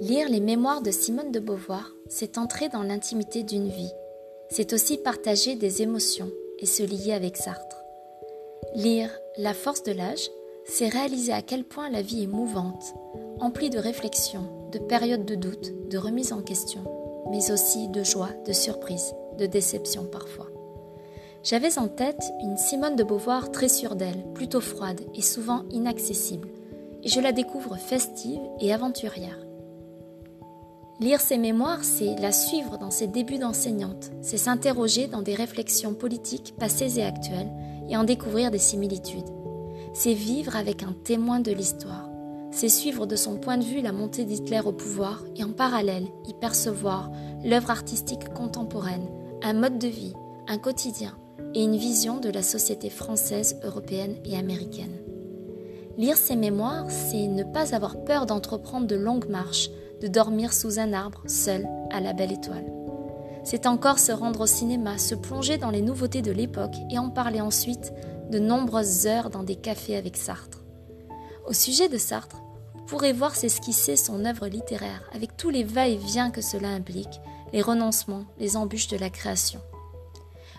Lire les mémoires de Simone de Beauvoir, c'est entrer dans l'intimité d'une vie. C'est aussi partager des émotions et se lier avec Sartre. Lire La force de l'âge, c'est réaliser à quel point la vie est mouvante, emplie de réflexions, de périodes de doute, de remise en question, mais aussi de joie, de surprise, de déception parfois. J'avais en tête une Simone de Beauvoir très sûre d'elle, plutôt froide et souvent inaccessible, et je la découvre festive et aventurière. Lire ses mémoires, c'est la suivre dans ses débuts d'enseignante, c'est s'interroger dans des réflexions politiques passées et actuelles et en découvrir des similitudes. C'est vivre avec un témoin de l'histoire. C'est suivre de son point de vue la montée d'Hitler au pouvoir et en parallèle y percevoir l'œuvre artistique contemporaine, un mode de vie, un quotidien et une vision de la société française, européenne et américaine. Lire ses mémoires, c'est ne pas avoir peur d'entreprendre de longues marches, de dormir sous un arbre, seul, à la belle étoile. C'est encore se rendre au cinéma, se plonger dans les nouveautés de l'époque et en parler ensuite de nombreuses heures dans des cafés avec Sartre. Au sujet de Sartre, vous pourrez voir s'esquisser son œuvre littéraire avec tous les va-et-vient que cela implique, les renoncements, les embûches de la création.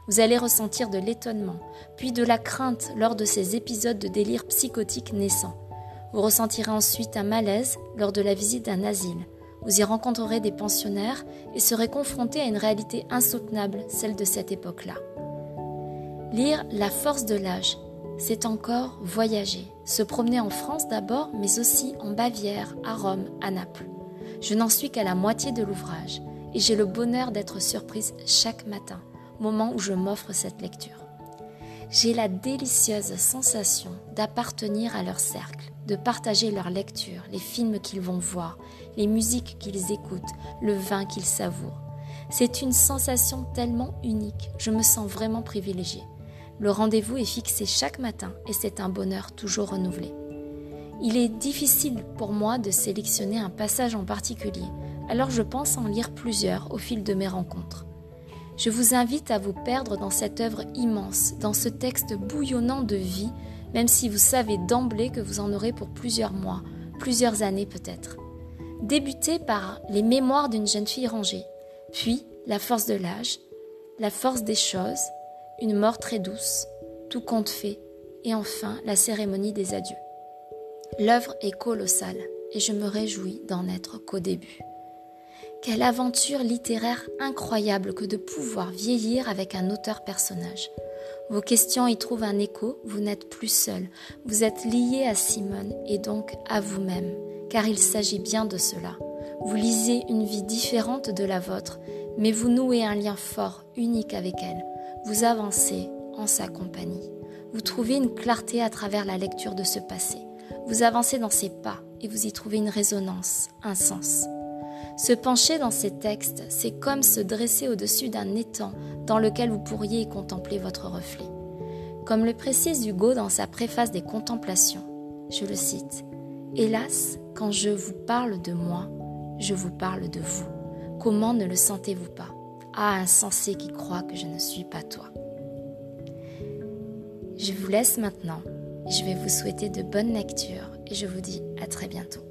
Vous allez ressentir de l'étonnement, puis de la crainte lors de ces épisodes de délire psychotique naissants vous ressentirez ensuite un malaise lors de la visite d'un asile. Vous y rencontrerez des pensionnaires et serez confronté à une réalité insoutenable, celle de cette époque-là. Lire La force de l'âge, c'est encore voyager, se promener en France d'abord, mais aussi en Bavière, à Rome, à Naples. Je n'en suis qu'à la moitié de l'ouvrage et j'ai le bonheur d'être surprise chaque matin, moment où je m'offre cette lecture. J'ai la délicieuse sensation d'appartenir à leur cercle, de partager leur lecture, les films qu'ils vont voir, les musiques qu'ils écoutent, le vin qu'ils savourent. C'est une sensation tellement unique, je me sens vraiment privilégiée. Le rendez-vous est fixé chaque matin et c'est un bonheur toujours renouvelé. Il est difficile pour moi de sélectionner un passage en particulier, alors je pense en lire plusieurs au fil de mes rencontres. Je vous invite à vous perdre dans cette œuvre immense, dans ce texte bouillonnant de vie même si vous savez d'emblée que vous en aurez pour plusieurs mois, plusieurs années peut-être. Débutez par les mémoires d'une jeune fille rangée, puis la force de l'âge, la force des choses, une mort très douce, tout compte fait, et enfin la cérémonie des adieux. L'œuvre est colossale, et je me réjouis d'en être qu'au début. Quelle aventure littéraire incroyable que de pouvoir vieillir avec un auteur-personnage. Vos questions y trouvent un écho, vous n'êtes plus seul, vous êtes lié à Simone et donc à vous-même, car il s'agit bien de cela. Vous lisez une vie différente de la vôtre, mais vous nouez un lien fort, unique avec elle. Vous avancez en sa compagnie. Vous trouvez une clarté à travers la lecture de ce passé. Vous avancez dans ses pas et vous y trouvez une résonance, un sens. Se pencher dans ces textes, c'est comme se dresser au-dessus d'un étang dans lequel vous pourriez y contempler votre reflet. Comme le précise Hugo dans sa préface des Contemplations, je le cite, Hélas, quand je vous parle de moi, je vous parle de vous. Comment ne le sentez-vous pas? Ah, insensé qui croit que je ne suis pas toi. Je vous laisse maintenant. Je vais vous souhaiter de bonnes lectures et je vous dis à très bientôt.